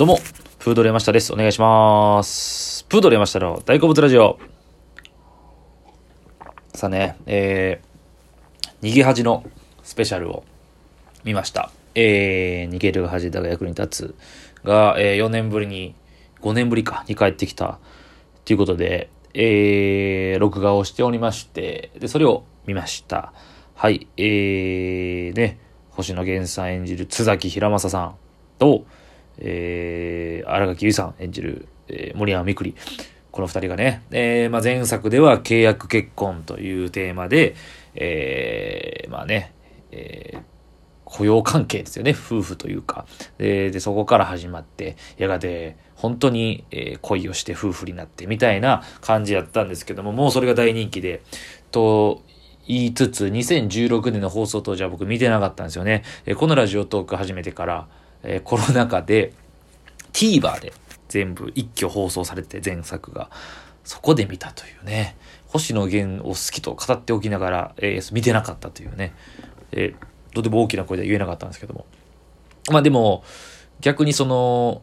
どうも、フードレマシタです。お願いします。プードレマシタの大好物ラジオ。さあね、えー、逃げ恥のスペシャルを見ました。えー、逃げる恥だが役に立つが、えー、4年ぶりに、5年ぶりか、に帰ってきた。ということで、えー、録画をしておりまして、で、それを見ました。はい、えー、ね、星野源さん演じる津崎平正さんと、えー、荒垣結衣さん演じる、えー、森山みくり。この二人がね、えー、まあ、前作では契約結婚というテーマで、えー、まあね、えー、雇用関係ですよね、夫婦というか。で、でそこから始まって、やがて、本当に、え恋をして夫婦になってみたいな感じやったんですけども、もうそれが大人気で、と言いつつ、2016年の放送当時は僕見てなかったんですよね。えこのラジオトーク始めてから、えーコロナ禍で TVer で全部一挙放送されて前作が、そこで見たというね、星野源を好きと語っておきながら、えー見てなかったというね、えーとても大きな声では言えなかったんですけども。まあでも、逆にその、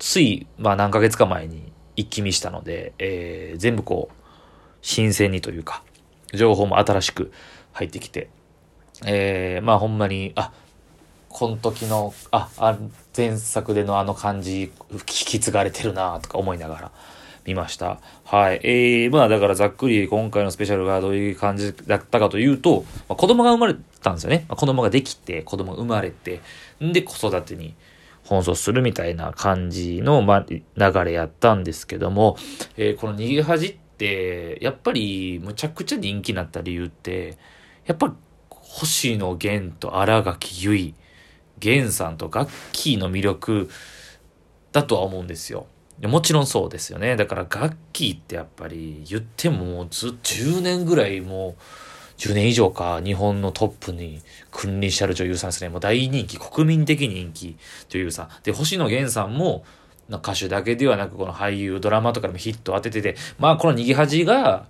つい、まあ何ヶ月か前に一気見したので、えー全部こう、新鮮にというか、情報も新しく入ってきて、えーまあほんまに、あ、この時の、あ、あ前作でのあの感じ、引き継がれてるなとか思いながら見ました。はい。えー、まあだからざっくり今回のスペシャルがどういう感じだったかというと、まあ、子供が生まれたんですよね。まあ子供ができて、子供が生まれて、んで子育てに奔走するみたいな感じの、まあ、流れやったんですけども、えーこの逃げ恥って、やっぱりむちゃくちゃ人気になった理由って、やっぱり星野源と荒垣結衣、源さんとガッキーの魅力だとは思うんですよ。もちろんそうですよね。だからガッキーってやっぱり言ってももうず10年ぐらいもう10年以上か日本のトップに君臨してある女優さんですね。もう大人気、国民的人気女優さん。で、星野源さんも歌手だけではなくこの俳優、ドラマとかでもヒットを当ててて、まあこの逃げ恥が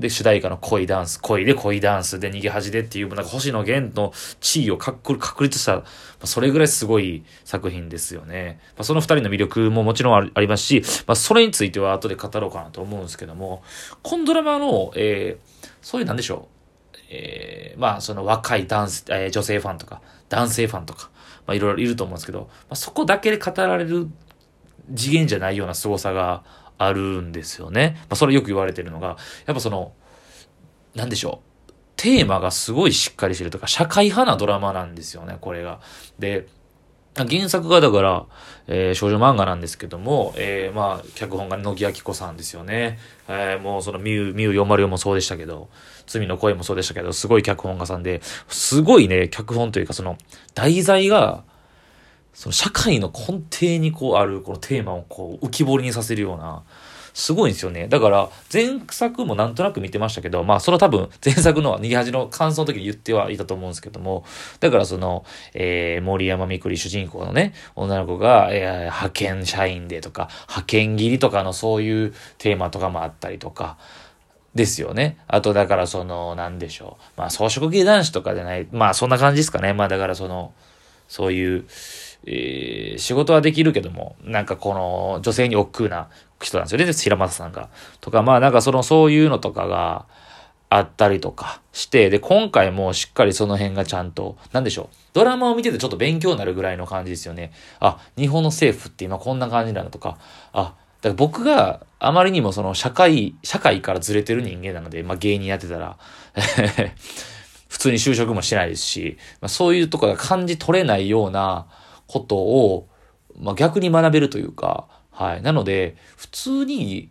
で、主題歌の恋ダンス、恋で恋ダンスで逃げ恥でっていう、なんか星野源の地位を確立した、まそれぐらいすごい作品ですよね。まあ、その二人の魅力ももちろんありますし、まあ、それについては後で語ろうかなと思うんですけども、このドラマの、えー、そういうなんでしょう。えー、まあ、その若い男性、えー女性ファンとか、男性ファンとか、まあ、いろいろいると思うんですけど、まあ、そこだけで語られる次元じゃないような凄さがあるんですよね。まあ、それよく言われてるのが、やっぱその、なんでしょう。テーマがすごいしっかりしてるとか、社会派なドラマなんですよね、これが。で、原作がだから、えー少女漫画なんですけども、えーまあ、脚本が野木明子さんですよね。えーもうそのミュウ、ミュウ404もそうでしたけど、罪の声もそうでしたけど、すごい脚本家さんで、すごいね、脚本というかその、題材が、その社会の根底にこうあるこのテーマをこう浮き彫りにさせるような、すごいんですよね。だから、前作もなんとなく見てましたけど、まあ、それは多分、前作の逃げ恥の感想の時に言ってはいたと思うんですけども、だからその、えー、森山みくり主人公のね、女の子が、えー派遣社員でとか、派遣切りとかのそういうテーマとかもあったりとか、ですよね。あと、だからその、なんでしょう。まあ、装飾系男子とかじゃない、まあ、そんな感じですかね。まあ、だからその、そういう、えー仕事はできるけども、なんかこの女性に億劫な人なんですよね、平正さんが。とか、まあなんかその、そういうのとかがあったりとかして、で、今回もしっかりその辺がちゃんと、なんでしょう。ドラマを見ててちょっと勉強になるぐらいの感じですよね。あ、日本の政府って今こんな感じなのとか、あ、だから僕があまりにもその社会、社会からずれてる人間なので、まあ芸人やってたら、普通に就職もしてないですし、まあ、そういうとこが感じ取れないようなことを、まあ、逆に学べるというか、はい。なので、普通に、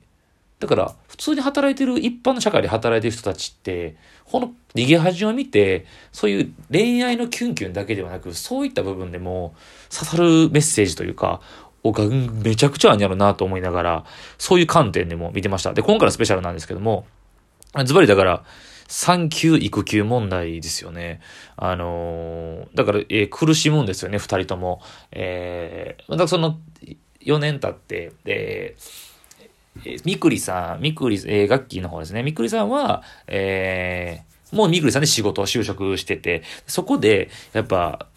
だから、普通に働いてる、一般の社会で働いてる人たちって、この逃げ恥を見て、そういう恋愛のキュンキュンだけではなく、そういった部分でも刺さるメッセージというか、おがめちゃくちゃあるんやろなと思いながら、そういう観点でも見てました。で、今回のスペシャルなんですけども、ズバリだから、産休育休問題ですよね。あのーだから、えー苦しむんですよね、二人とも。えー、またその、4年経って、で、えーみくりさん、みくり、えー、ガッキーの方ですね。みくりさんは、えーもうみくりさんで仕事を就職してて、そこで、やっぱ、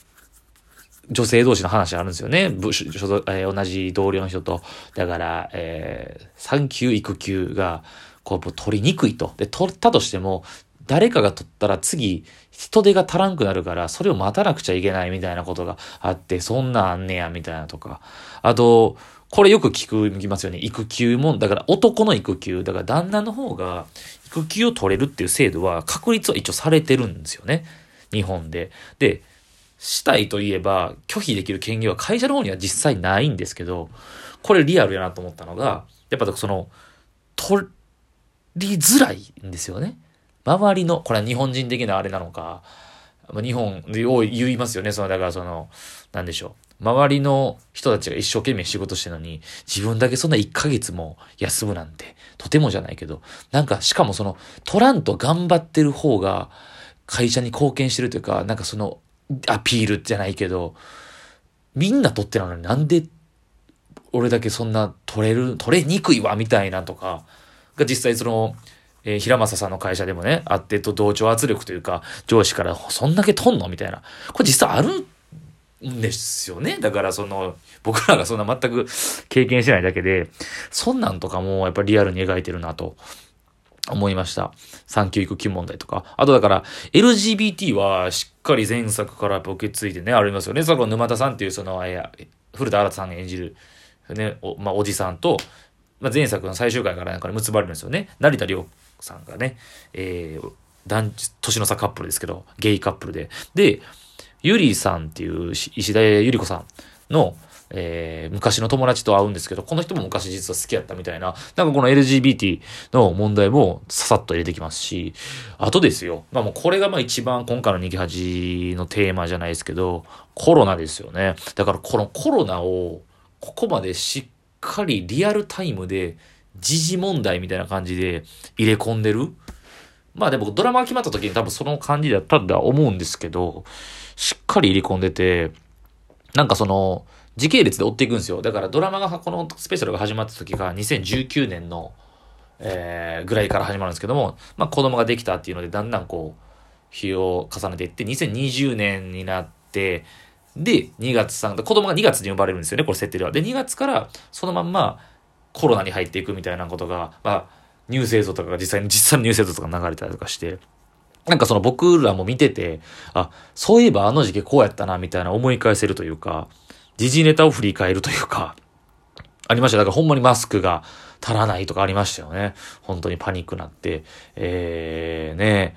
女性同士の話あるんですよね。部所えー同じ同僚の人と。だから、えー産休育休が、こう、取りにくいと。で、取ったとしても、誰かが取ったら次、人手が足らんくなるから、それを待たなくちゃいけないみたいなことがあって、そんなあんねや、みたいなとか。あと、これよく聞く、聞きますよね。育休も、だから男の育休、だから旦那の方が育休を取れるっていう制度は確立は一応されてるんですよね。日本で。で、したいといえば拒否できる権限は会社の方には実際ないんですけど、これリアルやなと思ったのが、やっぱその、取りづらいんですよね。周りの、これは日本人的なあれなのか、日本で言いますよね。その、だからその、なんでしょう。周りの人たちが一生懸命仕事してるのに、自分だけそんな1ヶ月も休むなんて、とてもじゃないけど、なんかしかもその、取らんと頑張ってる方が、会社に貢献してるというか、なんかその、アピールじゃないけど、みんな取ってるのになんで、俺だけそんな取れる、取れにくいわ、みたいなとか、が実際その、えー平正さんの会社でもね、あってと同調圧力というか、上司からそんだけ取んの？みたいな。これ実際あるんですよね？だからその、僕らがそんな全く 経験してないだけで、そんなんとかもやっぱりリアルに描いてるなと思いました。産休育休問題とか。あとだから、LGBT はしっかり前作からやっぱ受け継いでね、ありますよね。その沼田さんっていうその、古田新さん演じる、ね、お,、まあ、おじさんと、まあ、前作の最終回からなんかで結ばれるんですよね。成田凌さんがね、えー、男年の差カップルですけど、ゲイカップルで。で、ゆりさんっていう石田ゆり子さんの、えー昔の友達と会うんですけど、この人も昔実は好きやったみたいな、なんかこの LGBT の問題もささっと入れてきますし、あとですよ、まあもうこれがまあ一番今回の逃げ恥のテーマじゃないですけど、コロナですよね。だからこのコロナをここまでしっかりリアルタイムで時事問題みたいな感じで入れ込んでるまあでもドラマが決まった時に多分その感じだったんだとは思うんですけど、しっかり入れ込んでて、なんかその、時系列で追っていくんですよ。だからドラマが、このスペシャルが始まった時が2019年の、えー、ぐらいから始まるんですけども、まあ子供ができたっていうので、だんだんこう、日を重ねていって、2020年になって、で、2月3、子供が2月に生まれるんですよね、これ設定では。で、2月からそのまんまコロナに入っていくみたいなことが、まあ、ニュース映像とかが実際に、実際のニュース映像とか流れたりとかして、なんかその僕らも見てて、あ、そういえばあの時期こうやったな、みたいな思い返せるというか、時事ネタを振り返るというか、ありました。だからほんまにマスクが足らないとかありましたよね。本当にパニックなって。えー、ね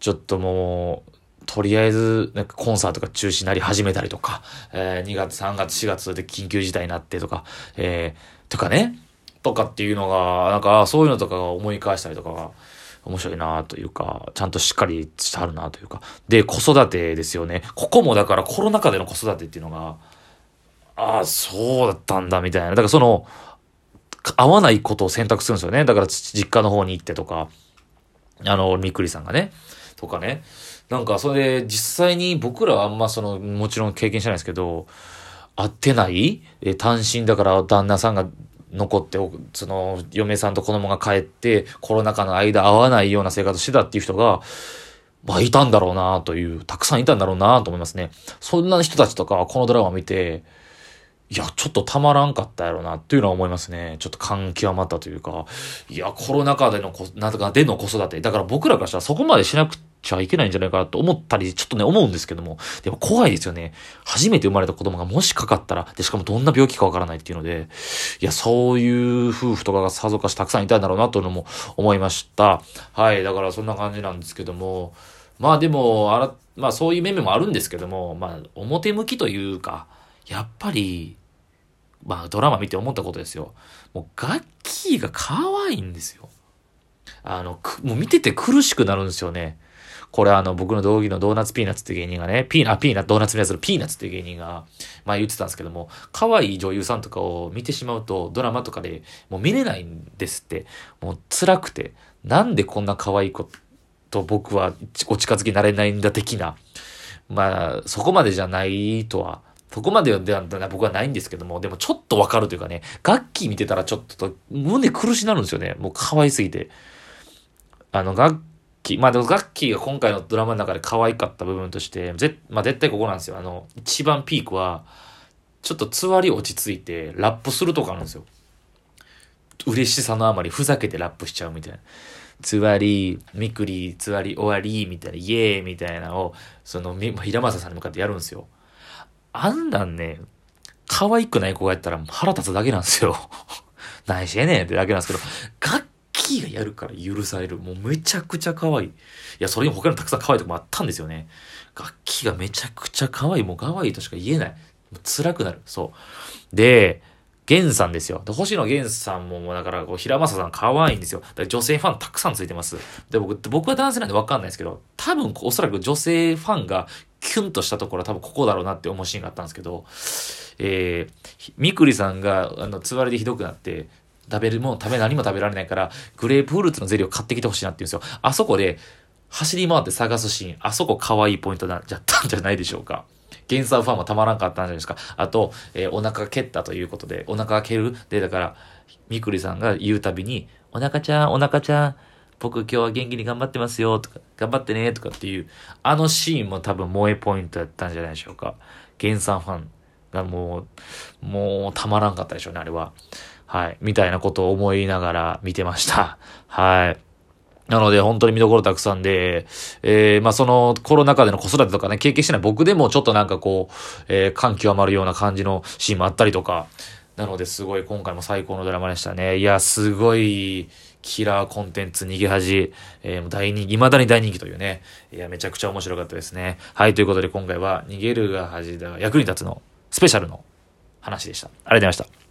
ちょっともう、とりあえず、なんかコンサートが中止になり始めたりとか、えー、2月、3月、4月で緊急事態になってとか、えー、とかね、とかっていうのが、なんかそういうのとかが思い返したりとかが、面白いなというか、ちゃんとしっかりしてはるなというか。で、子育てですよね。ここもだからコロナ禍での子育てっていうのが、ああ、そうだったんだみたいな。だからその、合わないことを選択するんですよね。だから実家の方に行ってとか、あの、みくりさんがね、とかね。なんかそれ実際に僕らはあんまその、もちろん経験してないですけど、会ってない？え単身だから旦那さんが残って、その、嫁さんと子供が帰って、コロナ禍の間会わないような生活してたっていう人が、まあ、いたんだろうなという、たくさんいたんだろうなと思いますね。そんな人たちとかこのドラマを見て、いや、ちょっとたまらんかったやろうなっていうのは思いますね。ちょっと感極まったというか、いや、コロナ禍でのこ、なんとかでの子育て。だから僕らからしたらそこまでしなくてちゃいけないんじゃないかなと思ったり、ちょっとね、思うんですけども。でも怖いですよね。初めて生まれた子供がもしかかったら、で、しかもどんな病気かわからないっていうので、いや、そういう夫婦とかがさぞかしたくさんいたんだろうなというのも思いました。はい。だからそんな感じなんですけども、まあでも、あら、まあそういう面々もあるんですけども、まあ表向きというか、やっぱり、まあドラマ見て思ったことですよ。もうガッキーが可愛いんですよ。あの、くもう見てて苦しくなるんですよね。これあの、僕の同義のドーナツピーナッツっていう芸人がね、ピーナ、ピーナ、ドーナツピーナッツのピーナッツっていう芸人が、ま言ってたんですけども、可愛い女優さんとかを見てしまうと、ドラマとかでもう見れないんですって。もう辛くて、なんでこんな可愛い子と僕はお近づきになれないんだ的な。まあ、そこまでじゃないとは、そこまででは僕はないんですけども、でもちょっとわかるというかね、楽器見てたらちょっと胸苦しなるんですよね。もう可愛すぎて。あの、楽キー、まあでもガッキーが今回のドラマの中で可愛かった部分として、ぜまあ絶対ここなんですよ。あの、一番ピークは、ちょっとつわり落ち着いて、ラップするとかなんですよ。嬉しさのあまりふざけてラップしちゃうみたいな。つわり、みくり、つわり終わり、みたいな、イエーイみたいなのを、その、平正さんに向かってやるんですよ。あんなんね、可愛くない子がやったら腹立つだけなんですよ。何してねんってだけなんですけど、キーがやるから許される。もうめちゃくちゃ可愛い。いや、それに他にもたくさん可愛いとこもあったんですよね。楽器がめちゃくちゃ可愛い。もう可愛いとしか言えない。辛くなる。そう。で、源さんですよ。で、星野源さんも、もうだから、こう、平正さん可愛いんですよ。だから女性ファンたくさんついてます。で、僕、僕は男性なんでわかんないですけど、多分、おそらく女性ファンがキュンとしたところは多分ここだろうなって思うシーンがあったんですけど、えー、みくりさんが、あの、つわりでひどくなって、食べるもん、食べ何も食べられないから、グレープフルーツのゼリーを買ってきてほしいなって言うんですよ。あそこで、走り回って探すシーン、あそこ可愛いポイントになっちゃったんじゃないでしょうか。ゲンサーファンもたまらんかったんじゃないですか。あと、えー、お腹蹴ったということで、お腹蹴るで、だから、みくりさんが言うたびに、お腹ちゃん、お腹ちゃん、僕今日は元気に頑張ってますよ、とか、頑張ってね、とかっていう、あのシーンも多分萌えポイントやったんじゃないでしょうか。ゲンさんファンがもう、もうたまらんかったでしょうね、あれは。はい。みたいなことを思いながら見てました。はい。なので、本当に見どころたくさんで、えー、まあ、その、コロナ禍での子育てとかね、経験してない僕でもちょっとなんかこう、えー、感極まるような感じのシーンもあったりとか、なので、すごい今回も最高のドラマでしたね。いや、すごい、キラーコンテンツ逃げ恥、えー、大人気、未だに大人気というね。いや、めちゃくちゃ面白かったですね。はい、ということで今回は、逃げるが恥だが役に立つのスペシャルの話でした。ありがとうございました。